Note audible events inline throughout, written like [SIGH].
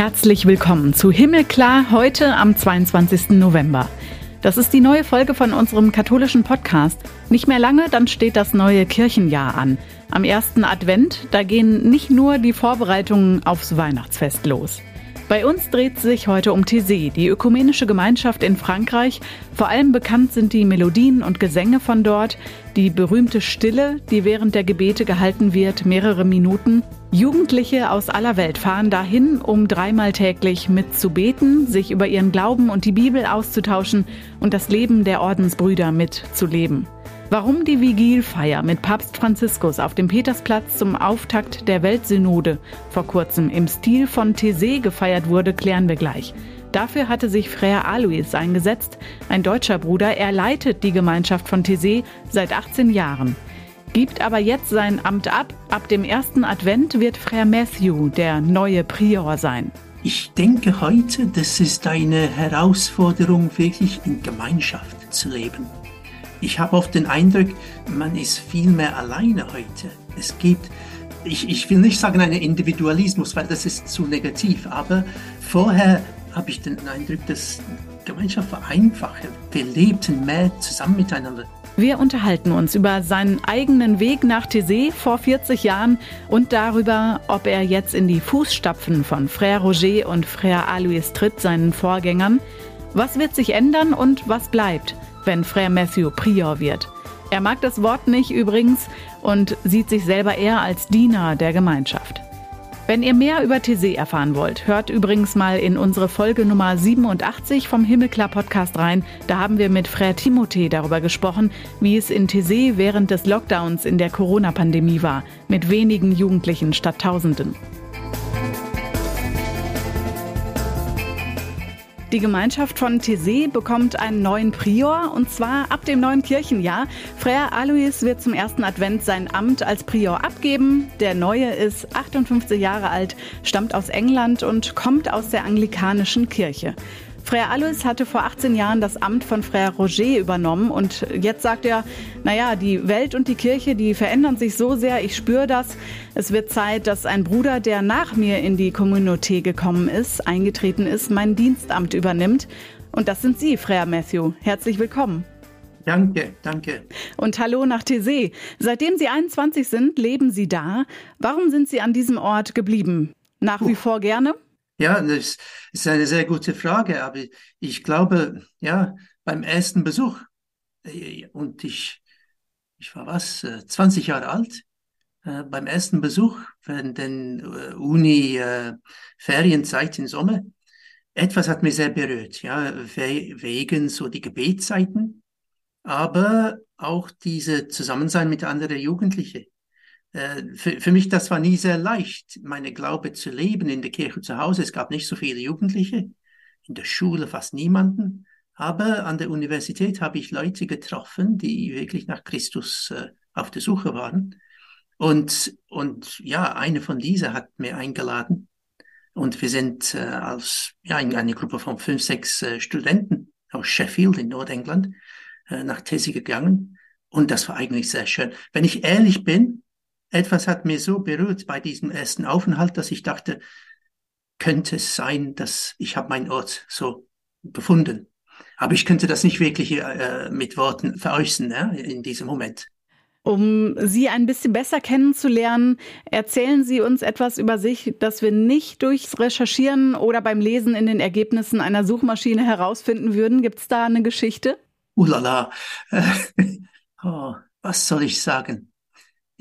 Herzlich willkommen zu Himmelklar heute am 22. November. Das ist die neue Folge von unserem katholischen Podcast. Nicht mehr lange, dann steht das neue Kirchenjahr an. Am ersten Advent, da gehen nicht nur die Vorbereitungen aufs Weihnachtsfest los. Bei uns dreht sich heute um Thésée, die ökumenische Gemeinschaft in Frankreich. Vor allem bekannt sind die Melodien und Gesänge von dort, die berühmte Stille, die während der Gebete gehalten wird, mehrere Minuten. Jugendliche aus aller Welt fahren dahin, um dreimal täglich mitzubeten, sich über ihren Glauben und die Bibel auszutauschen und das Leben der Ordensbrüder mitzuleben. Warum die Vigilfeier mit Papst Franziskus auf dem Petersplatz zum Auftakt der Weltsynode vor kurzem im Stil von Thésée gefeiert wurde, klären wir gleich. Dafür hatte sich Frère Alois eingesetzt, ein deutscher Bruder. Er leitet die Gemeinschaft von Thésée seit 18 Jahren. Gibt aber jetzt sein Amt ab. Ab dem ersten Advent wird Frère Matthew der neue Prior sein. Ich denke heute, das ist eine Herausforderung, wirklich in Gemeinschaft zu leben. Ich habe oft den Eindruck, man ist viel mehr alleine heute. Es gibt, ich, ich will nicht sagen einen Individualismus, weil das ist zu negativ, aber vorher habe ich den Eindruck, dass Gemeinschaft war einfacher. Wir lebten mehr zusammen miteinander. Wir unterhalten uns über seinen eigenen Weg nach Thésée vor 40 Jahren und darüber, ob er jetzt in die Fußstapfen von Frère Roger und Frère Alois tritt, seinen Vorgängern. Was wird sich ändern und was bleibt? wenn Frère Matthew Prior wird. Er mag das Wort nicht übrigens und sieht sich selber eher als Diener der Gemeinschaft. Wenn ihr mehr über Thésée erfahren wollt, hört übrigens mal in unsere Folge Nummer 87 vom Himmelklar Podcast rein. Da haben wir mit Frère Timothée darüber gesprochen, wie es in Thésée während des Lockdowns in der Corona-Pandemie war, mit wenigen Jugendlichen statt Tausenden. Die Gemeinschaft von Thésée bekommt einen neuen Prior und zwar ab dem neuen Kirchenjahr. Frère Alois wird zum ersten Advent sein Amt als Prior abgeben. Der neue ist 58 Jahre alt, stammt aus England und kommt aus der anglikanischen Kirche. Frère Alois hatte vor 18 Jahren das Amt von Frère Roger übernommen und jetzt sagt er, naja, die Welt und die Kirche, die verändern sich so sehr, ich spüre das. Es wird Zeit, dass ein Bruder, der nach mir in die Communauté gekommen ist, eingetreten ist, mein Dienstamt übernimmt. Und das sind Sie, Frère Matthew. Herzlich willkommen. Danke, danke. Und hallo nach Thésée. Seitdem Sie 21 sind, leben Sie da. Warum sind Sie an diesem Ort geblieben? Nach wie vor gerne? Ja, das ist eine sehr gute Frage, aber ich glaube, ja, beim ersten Besuch, äh, und ich, ich war was, 20 äh, Jahre alt, äh, beim ersten Besuch während den Uni-Ferienzeit im Sommer, etwas hat mich sehr berührt, ja, wegen so die Gebetszeiten, aber auch diese Zusammensein mit anderen Jugendlichen. Äh, für, für mich, das war nie sehr leicht, meine Glaube zu leben in der Kirche zu Hause. Es gab nicht so viele Jugendliche, in der Schule fast niemanden. Aber an der Universität habe ich Leute getroffen, die wirklich nach Christus äh, auf der Suche waren. Und, und ja, eine von dieser hat mir eingeladen. Und wir sind äh, als ja, eine Gruppe von fünf, sechs äh, Studenten aus Sheffield in Nordengland äh, nach Tesi gegangen. Und das war eigentlich sehr schön. Wenn ich ehrlich bin, etwas hat mir so berührt bei diesem ersten Aufenthalt, dass ich dachte, könnte es sein, dass ich habe meinen Ort so gefunden. Aber ich könnte das nicht wirklich äh, mit Worten veräußern ja, in diesem Moment. Um Sie ein bisschen besser kennenzulernen, erzählen Sie uns etwas über sich, das wir nicht durchs Recherchieren oder beim Lesen in den Ergebnissen einer Suchmaschine herausfinden würden. Gibt es da eine Geschichte? Ulala. [LAUGHS] oh, was soll ich sagen?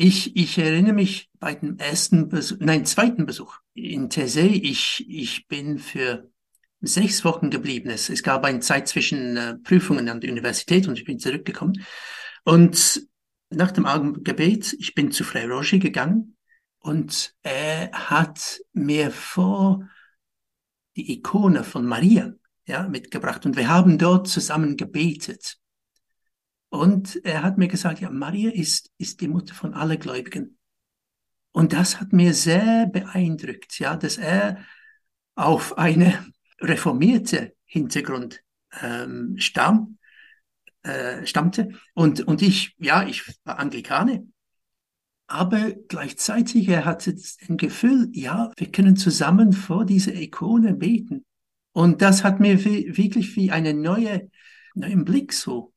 Ich, ich erinnere mich bei dem ersten Besuch, nein, zweiten Besuch in Thésée. Ich, ich bin für sechs Wochen geblieben. Es, es gab eine Zeit zwischen äh, Prüfungen an der Universität und ich bin zurückgekommen. Und nach dem Abendgebet, ich bin zu Frère Roger gegangen und er hat mir vor die Ikone von Maria ja, mitgebracht und wir haben dort zusammen gebetet. Und er hat mir gesagt, ja, Maria ist, ist die Mutter von allen Gläubigen. Und das hat mir sehr beeindruckt, ja, dass er auf eine reformierte Hintergrund ähm, stamm, äh, stammte. Und, und ich, ja, ich war Anglikane. aber gleichzeitig er hatte ein Gefühl, ja, wir können zusammen vor dieser Ikone beten. Und das hat mir wirklich wie eine neue, neuen Blick so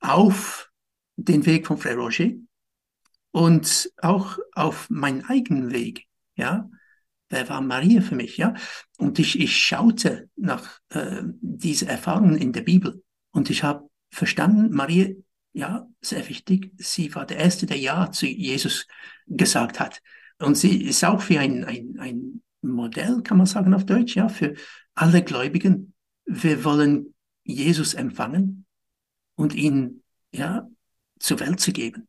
auf den Weg von Frère Roger und auch auf meinen eigenen Weg, ja. Wer war Maria für mich, ja? Und ich, ich schaute nach äh, diese Erfahrungen in der Bibel und ich habe verstanden, Maria, ja, sehr wichtig, sie war der Erste, der Ja zu Jesus gesagt hat. Und sie ist auch wie ein, ein, ein Modell, kann man sagen auf Deutsch, ja, für alle Gläubigen. Wir wollen Jesus empfangen und ihn, ja, zur Welt zu geben.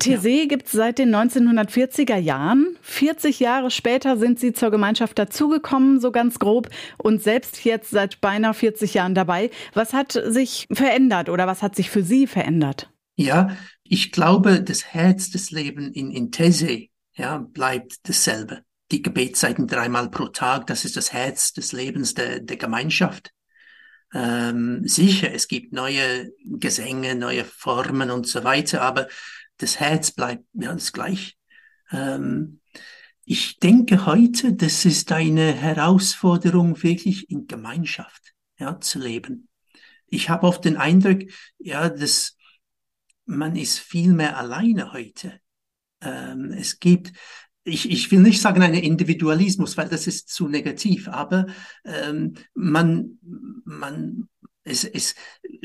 Thésée ja. gibt es seit den 1940er Jahren. 40 Jahre später sind Sie zur Gemeinschaft dazugekommen, so ganz grob, und selbst jetzt seit beinahe 40 Jahren dabei. Was hat sich verändert oder was hat sich für Sie verändert? Ja, ich glaube, das Herz des Lebens in, in Thésée ja, bleibt dasselbe. Die Gebetszeiten dreimal pro Tag, das ist das Herz des Lebens der, der Gemeinschaft. Ähm, sicher, es gibt neue Gesänge, neue Formen und so weiter, aber das Herz bleibt ganz gleich. Ähm, ich denke heute, das ist eine Herausforderung, wirklich in Gemeinschaft ja, zu leben. Ich habe oft den Eindruck, ja, dass man ist viel mehr alleine heute. Ähm, es gibt, ich, ich will nicht sagen einen Individualismus, weil das ist zu negativ, aber ähm, man, man, es, es,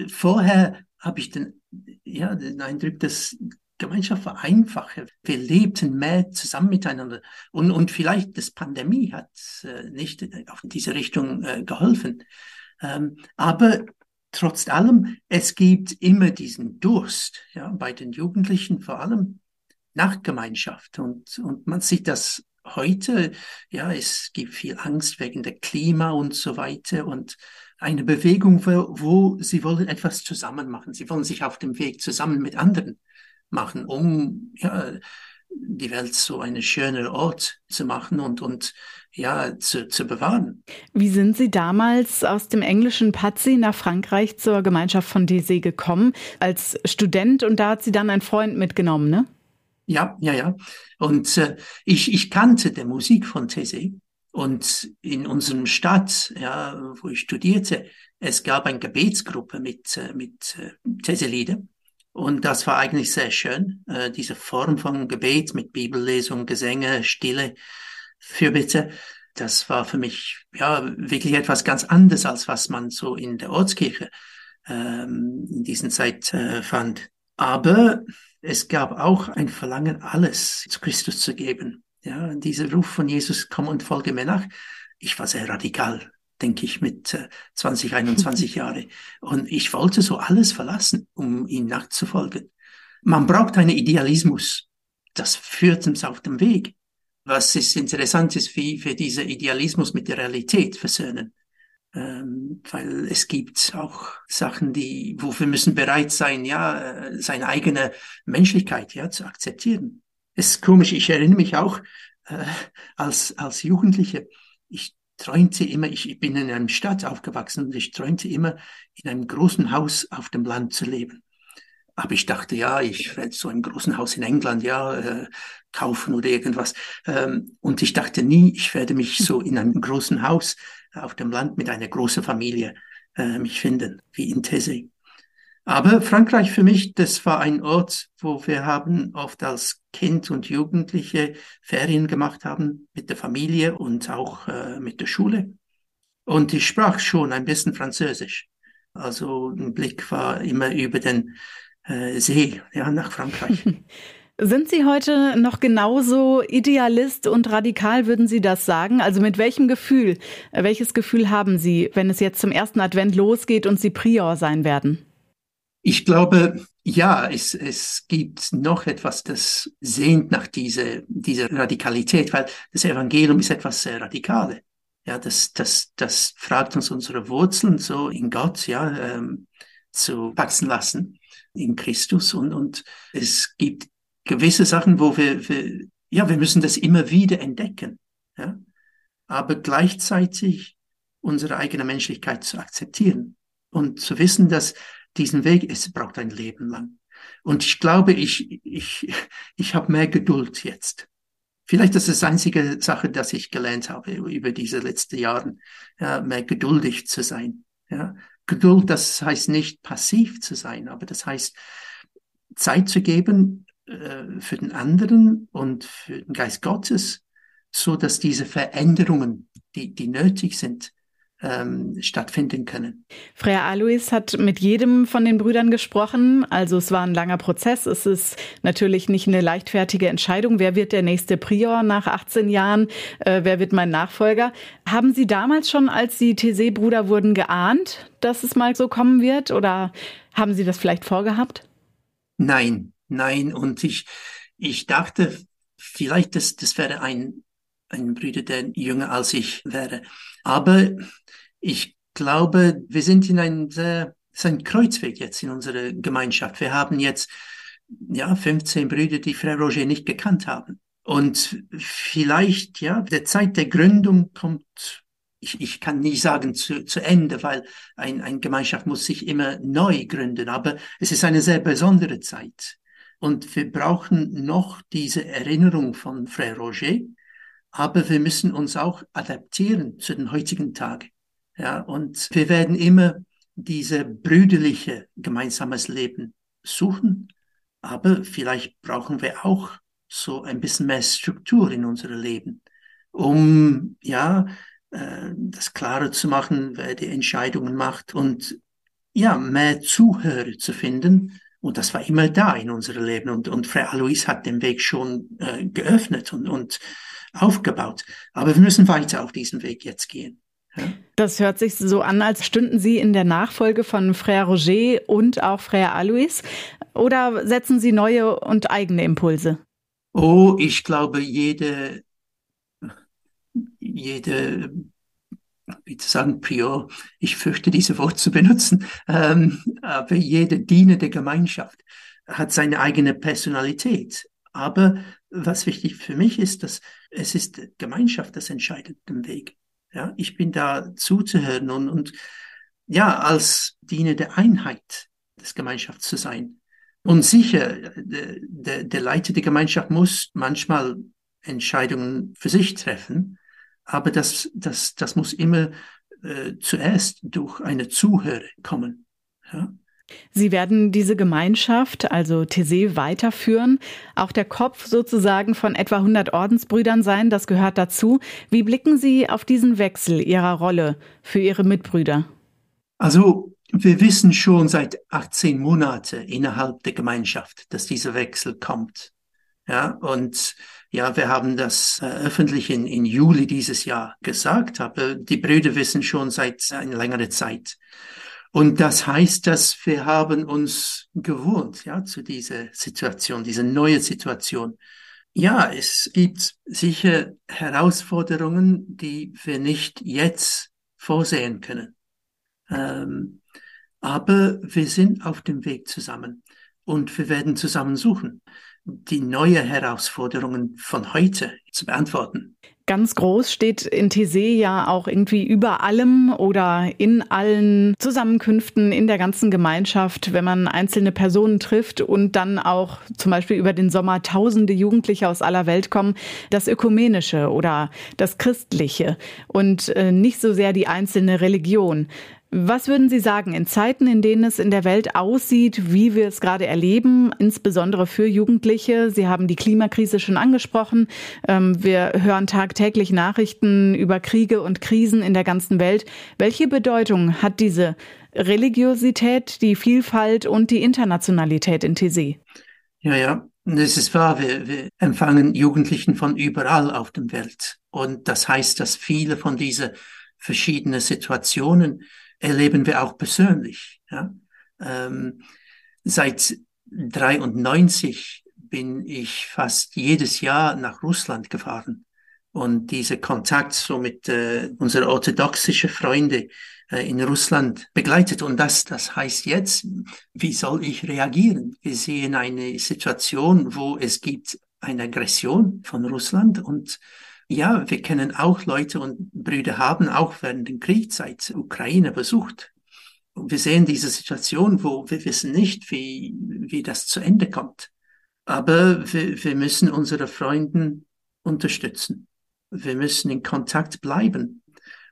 vorher habe ich den, ja, den Eindruck, dass Gemeinschaft war einfacher. Wir lebten mehr zusammen miteinander. Und, und vielleicht das Pandemie hat äh, nicht auf diese Richtung äh, geholfen. Ähm, aber trotz allem, es gibt immer diesen Durst, ja, bei den Jugendlichen vor allem nach Gemeinschaft. Und, und man sieht das heute, ja, es gibt viel Angst wegen der Klima und so weiter und eine Bewegung, wo, wo sie wollen etwas zusammen machen. Sie wollen sich auf dem Weg zusammen mit anderen machen, um ja, die Welt so einen schönen Ort zu machen und, und ja, zu, zu bewahren. Wie sind Sie damals aus dem englischen Pazzi nach Frankreich zur Gemeinschaft von DC gekommen? Als Student und da hat Sie dann einen Freund mitgenommen, ne? Ja, ja, ja. Und äh, ich, ich kannte die Musik von Tese. Und in unserem Stadt, ja, wo ich studierte, es gab eine Gebetsgruppe mit, äh, mit äh, Tese-Lieder. Und das war eigentlich sehr schön, äh, diese Form von Gebet mit Bibellesung, Gesänge, Stille, Fürbitte. Das war für mich ja wirklich etwas ganz anderes, als was man so in der Ortskirche ähm, in diesen Zeit äh, fand. Aber es gab auch ein Verlangen, alles zu Christus zu geben. Ja, dieser Ruf von Jesus, komm und folge mir nach. Ich war sehr radikal denke ich, mit äh, 20, 21 [LAUGHS] Jahre. Und ich wollte so alles verlassen, um ihm nachzufolgen. Man braucht einen Idealismus. Das führt uns auf dem Weg. Was ist interessant ist, wie wir diesen Idealismus mit der Realität versöhnen. Ähm, weil es gibt auch Sachen, die, wo wir müssen bereit sein, ja, äh, seine eigene Menschlichkeit, ja, zu akzeptieren. Es ist komisch, ich erinnere mich auch, äh, als, als Jugendliche, ich träumte immer, ich bin in einer Stadt aufgewachsen und ich träumte immer, in einem großen Haus auf dem Land zu leben. Aber ich dachte, ja, ich werde so ein großen Haus in England, ja, äh, kaufen oder irgendwas. Ähm, und ich dachte nie, ich werde mich so in einem großen Haus auf dem Land mit einer großen Familie äh, mich finden, wie in Thésée. Aber Frankreich für mich, das war ein Ort, wo wir haben oft als Kind und Jugendliche Ferien gemacht haben mit der Familie und auch äh, mit der Schule. Und ich sprach schon ein bisschen Französisch. Also ein Blick war immer über den äh, See, ja, nach Frankreich. [LAUGHS] Sind Sie heute noch genauso idealist und radikal, würden Sie das sagen? Also mit welchem Gefühl, welches Gefühl haben Sie, wenn es jetzt zum ersten Advent losgeht und Sie Prior sein werden? Ich glaube, ja, es, es gibt noch etwas, das sehnt nach dieser, dieser Radikalität, weil das Evangelium ist etwas sehr Radikales. Ja, das, das, das fragt uns unsere Wurzeln so in Gott, ja, ähm, zu wachsen lassen in Christus und, und es gibt gewisse Sachen, wo wir, wir, ja, wir müssen das immer wieder entdecken, ja, aber gleichzeitig unsere eigene Menschlichkeit zu akzeptieren und zu wissen, dass diesen Weg, es braucht ein Leben lang. Und ich glaube, ich, ich, ich habe mehr Geduld jetzt. Vielleicht ist das einzige Sache, dass ich gelernt habe über diese letzten Jahre, ja, mehr geduldig zu sein. Ja. Geduld, das heißt nicht passiv zu sein, aber das heißt Zeit zu geben äh, für den anderen und für den Geist Gottes, so dass diese Veränderungen, die, die nötig sind, ähm, stattfinden können. Freya Alois hat mit jedem von den Brüdern gesprochen. Also es war ein langer Prozess. Es ist natürlich nicht eine leichtfertige Entscheidung. Wer wird der nächste Prior nach 18 Jahren? Äh, wer wird mein Nachfolger? Haben Sie damals schon, als Sie TC-Bruder wurden, geahnt, dass es mal so kommen wird? Oder haben Sie das vielleicht vorgehabt? Nein, nein. Und ich, ich dachte, vielleicht das, das wäre ein, ein Bruder, der jünger als ich wäre. Aber ich glaube, wir sind in einem sehr, ein Kreuzweg jetzt in unserer Gemeinschaft. Wir haben jetzt ja 15 Brüder, die Frère Roger nicht gekannt haben. Und vielleicht, ja, der Zeit der Gründung kommt, ich, ich kann nie sagen zu, zu Ende, weil ein, eine Gemeinschaft muss sich immer neu gründen, aber es ist eine sehr besondere Zeit. Und wir brauchen noch diese Erinnerung von Frère Roger, aber wir müssen uns auch adaptieren zu den heutigen Tagen. Ja, und wir werden immer diese brüderliche gemeinsames Leben suchen, aber vielleicht brauchen wir auch so ein bisschen mehr Struktur in unserem Leben, um ja äh, das klarer zu machen, wer die Entscheidungen macht und ja mehr Zuhörer zu finden. Und das war immer da in unserem Leben. Und, und Frau Alois hat den Weg schon äh, geöffnet und, und aufgebaut. Aber wir müssen weiter auf diesen Weg jetzt gehen. Das hört sich so an, als stünden Sie in der Nachfolge von Frère Roger und auch Frère Alois. Oder setzen Sie neue und eigene Impulse? Oh, ich glaube, jede, jede, wie zu sagen, Prior, ich fürchte, diese Wort zu benutzen, ähm, aber jede Diener der Gemeinschaft hat seine eigene Personalität. Aber was wichtig für mich ist, dass es ist Gemeinschaft, das entscheidet den Weg. Ja, ich bin da zuzuhören und, und ja, als Diener der Einheit des Gemeinschafts zu sein. Und sicher, der, der, der Leiter der Gemeinschaft muss manchmal Entscheidungen für sich treffen, aber das, das, das muss immer äh, zuerst durch eine Zuhöre kommen. Ja? Sie werden diese Gemeinschaft, also Thésée, weiterführen, auch der Kopf sozusagen von etwa 100 Ordensbrüdern sein, das gehört dazu. Wie blicken Sie auf diesen Wechsel Ihrer Rolle für Ihre Mitbrüder? Also wir wissen schon seit 18 Monaten innerhalb der Gemeinschaft, dass dieser Wechsel kommt. Ja, und ja, wir haben das äh, öffentlich in, in Juli dieses Jahr gesagt, aber die Brüder wissen schon seit einer längeren Zeit. Und das heißt, dass wir haben uns gewohnt, ja, zu dieser Situation, diese neue Situation. Ja, es gibt sicher Herausforderungen, die wir nicht jetzt vorsehen können. Ähm, aber wir sind auf dem Weg zusammen und wir werden zusammen suchen, die neue Herausforderungen von heute zu beantworten. Ganz groß steht in Thésée ja auch irgendwie über allem oder in allen Zusammenkünften in der ganzen Gemeinschaft, wenn man einzelne Personen trifft und dann auch zum Beispiel über den Sommer tausende Jugendliche aus aller Welt kommen, das Ökumenische oder das Christliche und äh, nicht so sehr die einzelne Religion. Was würden Sie sagen in Zeiten, in denen es in der Welt aussieht, wie wir es gerade erleben, insbesondere für Jugendliche? Sie haben die Klimakrise schon angesprochen. Ähm, wir hören tagtäglich Nachrichten über Kriege und Krisen in der ganzen Welt. Welche Bedeutung hat diese Religiosität, die Vielfalt und die Internationalität in TC? Ja, ja, das ist wahr. Wir, wir empfangen Jugendlichen von überall auf der Welt. Und das heißt, dass viele von diesen verschiedenen Situationen erleben wir auch persönlich. Ja? Ähm, seit 93 bin ich fast jedes Jahr nach Russland gefahren und diese Kontakt so mit äh, unseren orthodoxischen Freunde äh, in Russland begleitet. Und das, das heißt jetzt, wie soll ich reagieren? Wir sehen eine Situation, wo es gibt eine Aggression von Russland und ja, wir kennen auch Leute und Brüder haben auch während der Kriegszeit Ukraine besucht. wir sehen diese Situation, wo wir wissen nicht, wie, wie das zu Ende kommt. Aber wir, wir müssen unsere Freunde unterstützen. Wir müssen in Kontakt bleiben.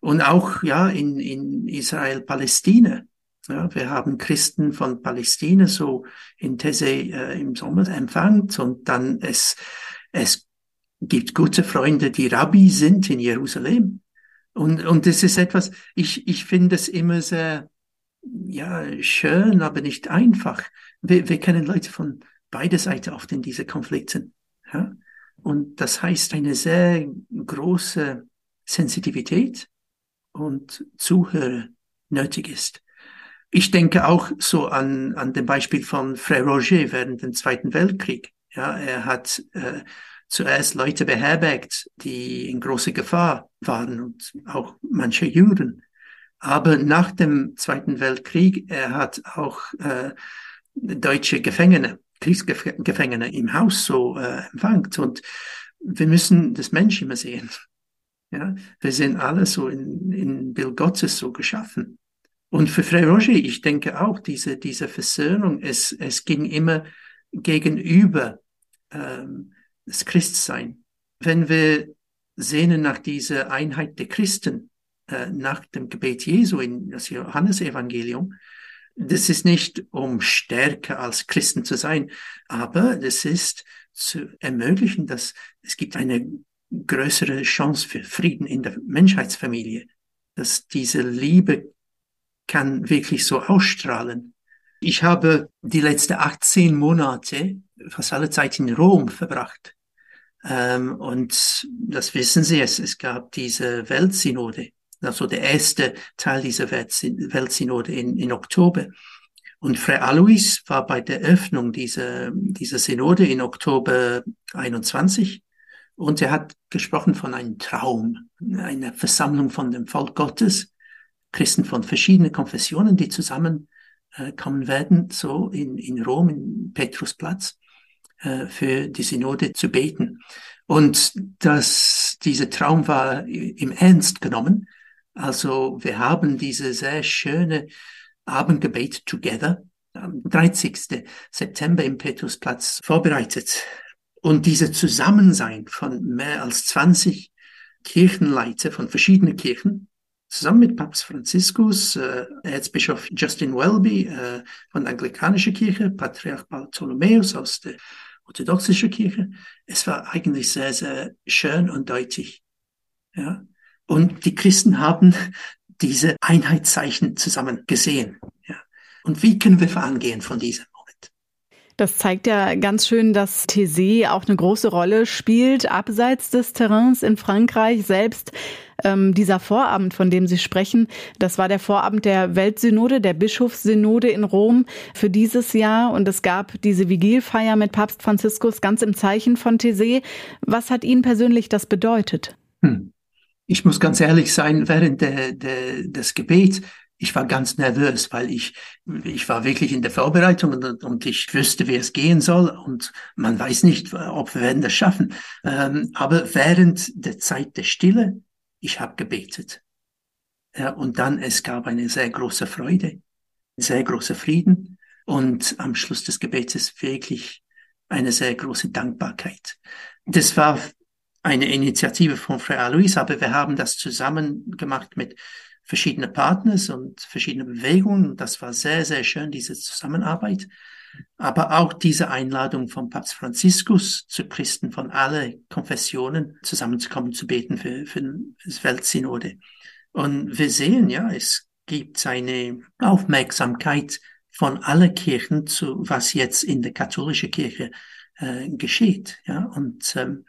Und auch, ja, in, in Israel, Palästina. Ja, wir haben Christen von Palästina so in These äh, im Sommer empfangt und dann es, es gibt gute Freunde, die Rabbi sind in Jerusalem. Und, und das ist etwas, ich, ich finde es immer sehr, ja, schön, aber nicht einfach. Wir, wir kennen Leute von beider Seiten oft in diese Konflikten. Ja? Und das heißt eine sehr große Sensitivität und Zuhörer nötig ist. Ich denke auch so an, an dem Beispiel von Frère Roger während dem Zweiten Weltkrieg. Ja, er hat äh, zuerst Leute beherbergt, die in großer Gefahr waren und auch manche Juden. Aber nach dem Zweiten Weltkrieg, er hat auch äh, deutsche Gefangene, Kriegsgefangene im Haus so äh, empfangt. Und wir müssen das Mensch immer sehen. Ja, wir sind alle so in, in Bild Gottes so geschaffen. Und für Frère Roger, ich denke auch, diese, diese Versöhnung, es, es ging immer gegenüber ähm, das Christsein. Wenn wir sehnen nach dieser Einheit der Christen, äh, nach dem Gebet Jesu in das Johannesevangelium, das ist nicht, um stärker als Christen zu sein, aber das ist zu ermöglichen, dass es gibt eine größere Chance für Frieden in der Menschheitsfamilie, dass diese Liebe kann wirklich so ausstrahlen. Ich habe die letzten 18 Monate fast alle Zeit in Rom verbracht. Ähm, und das wissen Sie, es, es gab diese Weltsynode also der erste Teil dieser Weltsynode in, in Oktober. Und Frère Alois war bei der Öffnung dieser, dieser Synode in Oktober 21 und er hat gesprochen von einem Traum, einer Versammlung von dem Volk Gottes, Christen von verschiedenen Konfessionen, die zusammenkommen werden, so in, in Rom, in Petrusplatz, äh, für die Synode zu beten. Und das, dieser Traum war im Ernst genommen also wir haben diese sehr schöne Abendgebet Together am 30. September im Petrusplatz vorbereitet. Und diese Zusammensein von mehr als 20 Kirchenleiter von verschiedenen Kirchen, zusammen mit Papst Franziskus, äh, Erzbischof Justin Welby äh, von der Anglikanischen Kirche, Patriarch Bartholomäus aus der orthodoxischen Kirche. Es war eigentlich sehr, sehr schön und deutlich. Ja, und die Christen haben diese Einheitszeichen zusammen gesehen. Ja. Und wie können wir vorangehen von diesem Moment? Das zeigt ja ganz schön, dass Thésée auch eine große Rolle spielt, abseits des Terrains in Frankreich selbst. Ähm, dieser Vorabend, von dem Sie sprechen, das war der Vorabend der Weltsynode, der Bischofssynode in Rom für dieses Jahr. Und es gab diese Vigilfeier mit Papst Franziskus ganz im Zeichen von Thésée. Was hat Ihnen persönlich das bedeutet? Hm ich muss ganz ehrlich sein, während der, der, des Gebets, ich war ganz nervös, weil ich, ich war wirklich in der Vorbereitung und, und ich wüsste, wie es gehen soll und man weiß nicht, ob wir werden das schaffen. Ähm, aber während der Zeit der Stille, ich habe gebetet. Ja, und dann, es gab eine sehr große Freude, sehr großer Frieden und am Schluss des Gebetes wirklich eine sehr große Dankbarkeit. Das war eine Initiative von Frère Alois, aber wir haben das zusammen gemacht mit verschiedenen Partners und verschiedenen Bewegungen. Das war sehr, sehr schön, diese Zusammenarbeit. Aber auch diese Einladung von Papst Franziskus zu Christen von allen Konfessionen zusammenzukommen, zu beten für, für das Weltsynode. Und wir sehen, ja, es gibt eine Aufmerksamkeit von allen Kirchen zu, was jetzt in der katholischen Kirche äh, geschieht. Ja, und ähm,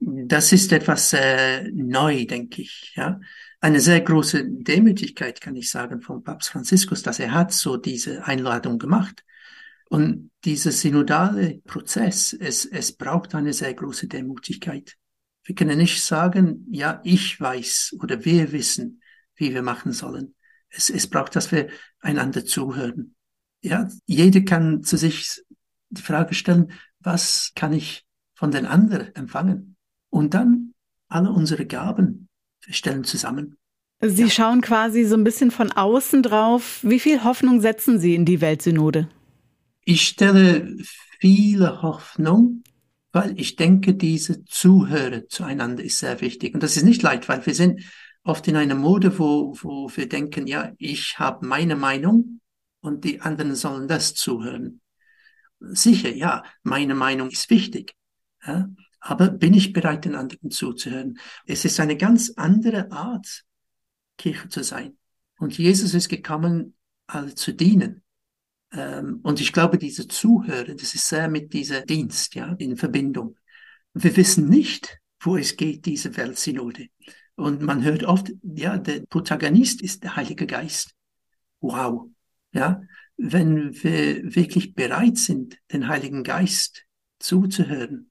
das ist etwas äh, neu, denke ich. Ja, eine sehr große Demütigkeit kann ich sagen von Papst Franziskus, dass er hat so diese Einladung gemacht. Und dieser synodale Prozess, es, es braucht eine sehr große Demütigkeit. Wir können nicht sagen, ja, ich weiß oder wir wissen, wie wir machen sollen. Es, es braucht, dass wir einander zuhören. Ja, jeder kann zu sich die Frage stellen, was kann ich von den anderen empfangen? Und dann alle unsere Gaben, stellen zusammen. Sie ja. schauen quasi so ein bisschen von außen drauf. Wie viel Hoffnung setzen Sie in die Weltsynode? Ich stelle viele Hoffnung, weil ich denke, diese Zuhörer zueinander ist sehr wichtig. Und das ist nicht leicht, weil wir sind oft in einer Mode, wo, wo wir denken, ja, ich habe meine Meinung und die anderen sollen das zuhören. Sicher, ja, meine Meinung ist wichtig. Ja, aber bin ich bereit, den anderen zuzuhören? Es ist eine ganz andere Art, Kirche zu sein. Und Jesus ist gekommen, alle zu dienen. Ähm, und ich glaube, diese Zuhörer, das ist sehr mit dieser Dienst, ja, in Verbindung. Wir wissen nicht, wo es geht, diese Weltsynode. Und man hört oft, ja, der Protagonist ist der Heilige Geist. Wow. Ja, wenn wir wirklich bereit sind, den Heiligen Geist zuzuhören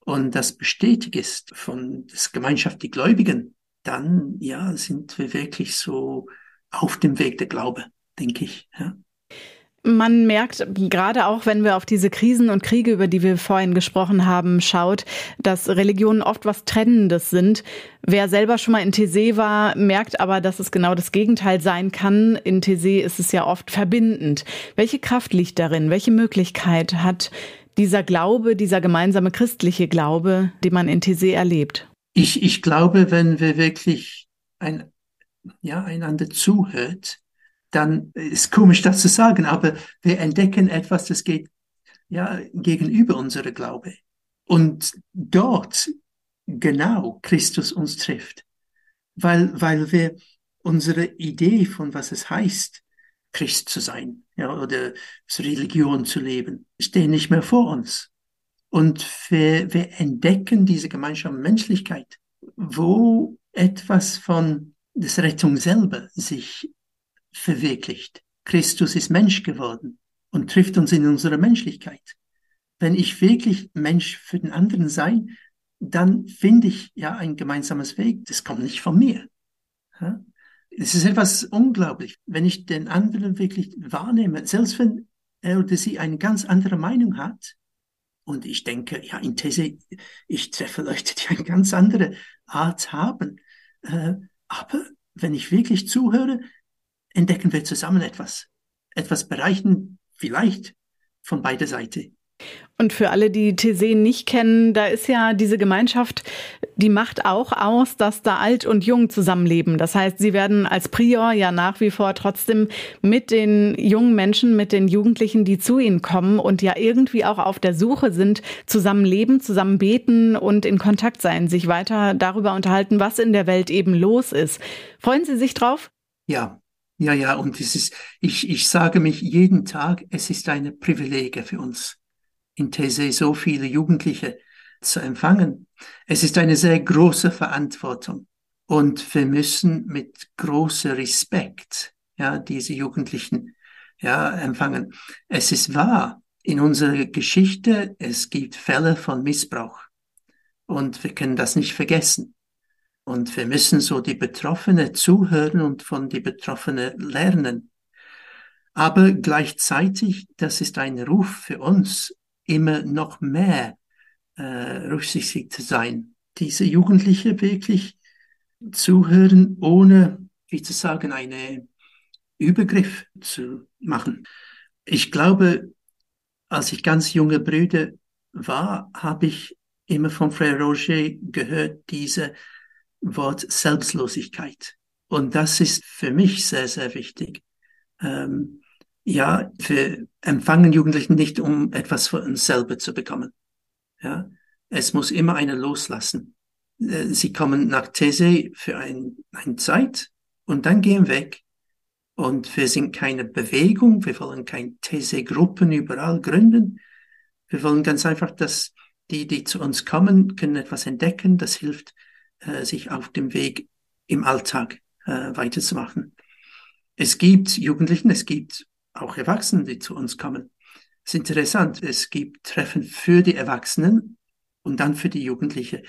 und das bestätigt ist von der Gemeinschaft der Gläubigen, dann, ja, sind wir wirklich so auf dem Weg der Glaube, denke ich. Ja. Man merkt gerade auch, wenn wir auf diese Krisen und Kriege, über die wir vorhin gesprochen haben, schaut, dass Religionen oft was Trennendes sind. Wer selber schon mal in Thésée war, merkt aber, dass es genau das Gegenteil sein kann. In Thésée ist es ja oft verbindend. Welche Kraft liegt darin? Welche Möglichkeit hat dieser Glaube, dieser gemeinsame christliche Glaube, den man in Thésée erlebt? Ich, ich glaube, wenn wir wirklich ein, ja, einander zuhört, dann ist komisch, das zu sagen, aber wir entdecken etwas, das geht ja gegenüber unserer Glaube. Und dort genau Christus uns trifft, weil, weil wir unsere Idee von was es heißt, Christ zu sein, ja, oder Religion zu leben, stehen nicht mehr vor uns. Und wir, wir entdecken diese gemeinsame Menschlichkeit, wo etwas von der Rettung selber sich verwirklicht. Christus ist Mensch geworden und trifft uns in unserer Menschlichkeit. Wenn ich wirklich Mensch für den anderen sei, dann finde ich ja ein gemeinsames Weg. Das kommt nicht von mir. Es ist etwas unglaublich, wenn ich den anderen wirklich wahrnehme, selbst wenn er oder sie eine ganz andere Meinung hat. Und ich denke, ja, in These, ich treffe Leute, die eine ganz andere Art haben. Äh, aber wenn ich wirklich zuhöre, entdecken wir zusammen etwas. Etwas bereichen vielleicht von beider Seite. Und für alle, die Thésée nicht kennen, da ist ja diese Gemeinschaft, die macht auch aus, dass da alt und jung zusammenleben. Das heißt, sie werden als Prior ja nach wie vor trotzdem mit den jungen Menschen, mit den Jugendlichen, die zu ihnen kommen und ja irgendwie auch auf der Suche sind, zusammen leben, zusammen beten und in Kontakt sein, sich weiter darüber unterhalten, was in der Welt eben los ist. Freuen Sie sich drauf? Ja, ja, ja, und es ist, ich, ich sage mich jeden Tag, es ist eine Privilegie für uns, in These so viele Jugendliche zu empfangen. Es ist eine sehr große Verantwortung und wir müssen mit großer Respekt, ja, diese Jugendlichen, ja, empfangen. Es ist wahr, in unserer Geschichte, es gibt Fälle von Missbrauch und wir können das nicht vergessen. Und wir müssen so die Betroffene zuhören und von die Betroffene lernen. Aber gleichzeitig, das ist ein Ruf für uns, immer noch mehr äh, rücksichtig zu sein. Diese Jugendliche wirklich zuhören, ohne, wie zu sagen, einen Übergriff zu machen. Ich glaube, als ich ganz junge Brüder war, habe ich immer von Frère Roger gehört, diese Wort Selbstlosigkeit. Und das ist für mich sehr, sehr wichtig. Ähm, ja, wir empfangen Jugendlichen nicht, um etwas für uns selber zu bekommen. Ja, es muss immer einer loslassen. Äh, sie kommen nach These für ein, eine Zeit und dann gehen weg. Und wir sind keine Bewegung, wir wollen keine These-Gruppen überall gründen. Wir wollen ganz einfach, dass die, die zu uns kommen, können etwas entdecken, das hilft äh, sich auf dem Weg im Alltag äh, weiterzumachen. Es gibt Jugendlichen, es gibt auch Erwachsene, die zu uns kommen. Es ist interessant, es gibt Treffen für die Erwachsenen und dann für die Jugendliche.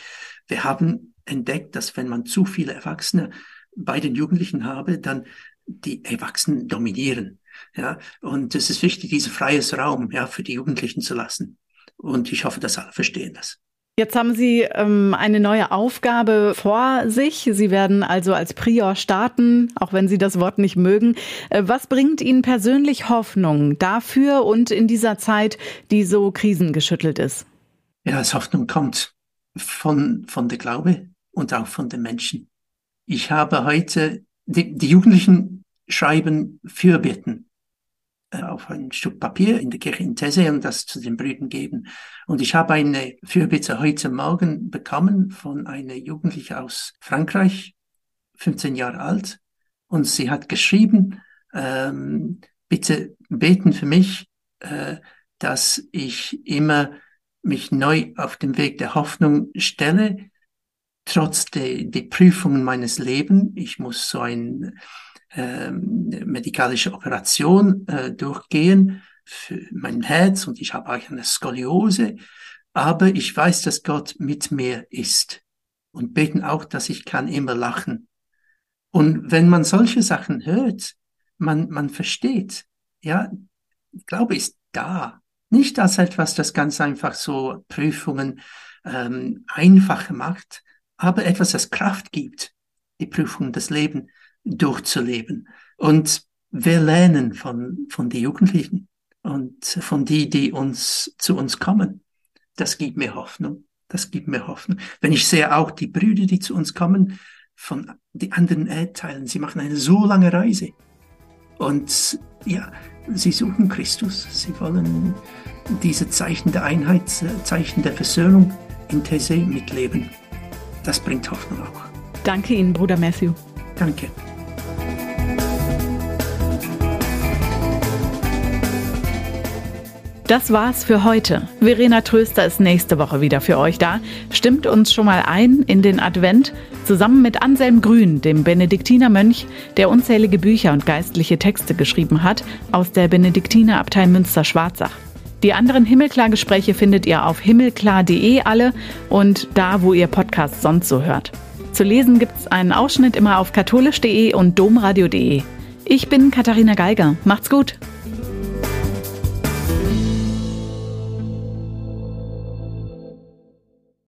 Wir haben entdeckt, dass wenn man zu viele Erwachsene bei den Jugendlichen habe, dann die Erwachsenen dominieren. Ja, und es ist wichtig, diesen freies Raum ja, für die Jugendlichen zu lassen. Und ich hoffe, dass alle verstehen das. Jetzt haben Sie ähm, eine neue Aufgabe vor sich. Sie werden also als Prior starten, auch wenn Sie das Wort nicht mögen. Äh, was bringt Ihnen persönlich Hoffnung dafür und in dieser Zeit, die so krisengeschüttelt ist? Ja, das Hoffnung kommt von, von der Glaube und auch von den Menschen. Ich habe heute, die, die Jugendlichen schreiben Fürbitten auf ein Stück Papier in der Kirche in Tese und das zu den Brüdern geben. Und ich habe eine Fürbitte heute Morgen bekommen von einer Jugendlichen aus Frankreich, 15 Jahre alt. Und sie hat geschrieben, ähm, bitte beten für mich, äh, dass ich immer mich neu auf den Weg der Hoffnung stelle, trotz der, der Prüfungen meines Lebens. Ich muss so ein ähm, medikalische Operation äh, durchgehen für mein Herz und ich habe auch eine Skoliose. Aber ich weiß, dass Gott mit mir ist und beten auch, dass ich kann immer lachen. Und wenn man solche Sachen hört, man, man versteht, ja, Glaube ist da. Nicht als etwas, das ganz einfach so Prüfungen ähm, einfacher macht, aber etwas, das Kraft gibt, die Prüfungen des Lebens durchzuleben. Und wir lernen von, von den Jugendlichen und von die, die uns zu uns kommen. Das gibt mir Hoffnung. Das gibt mir Hoffnung. Wenn ich sehe auch die Brüder, die zu uns kommen, von den anderen Erdteilen, sie machen eine so lange Reise. Und ja, sie suchen Christus. Sie wollen diese Zeichen der Einheit, Zeichen der Versöhnung in Tese mitleben. Das bringt Hoffnung auch. Danke Ihnen, Bruder Matthew. Danke. Das war's für heute. Verena Tröster ist nächste Woche wieder für euch da. Stimmt uns schon mal ein in den Advent zusammen mit Anselm Grün, dem Benediktinermönch, der unzählige Bücher und geistliche Texte geschrieben hat aus der Benediktinerabtei Münster-Schwarzach. Die anderen Himmelklar-Gespräche findet ihr auf himmelklar.de alle und da, wo ihr Podcasts sonst so hört. Zu lesen gibt's einen Ausschnitt immer auf katholisch.de und domradio.de. Ich bin Katharina Geiger. Macht's gut!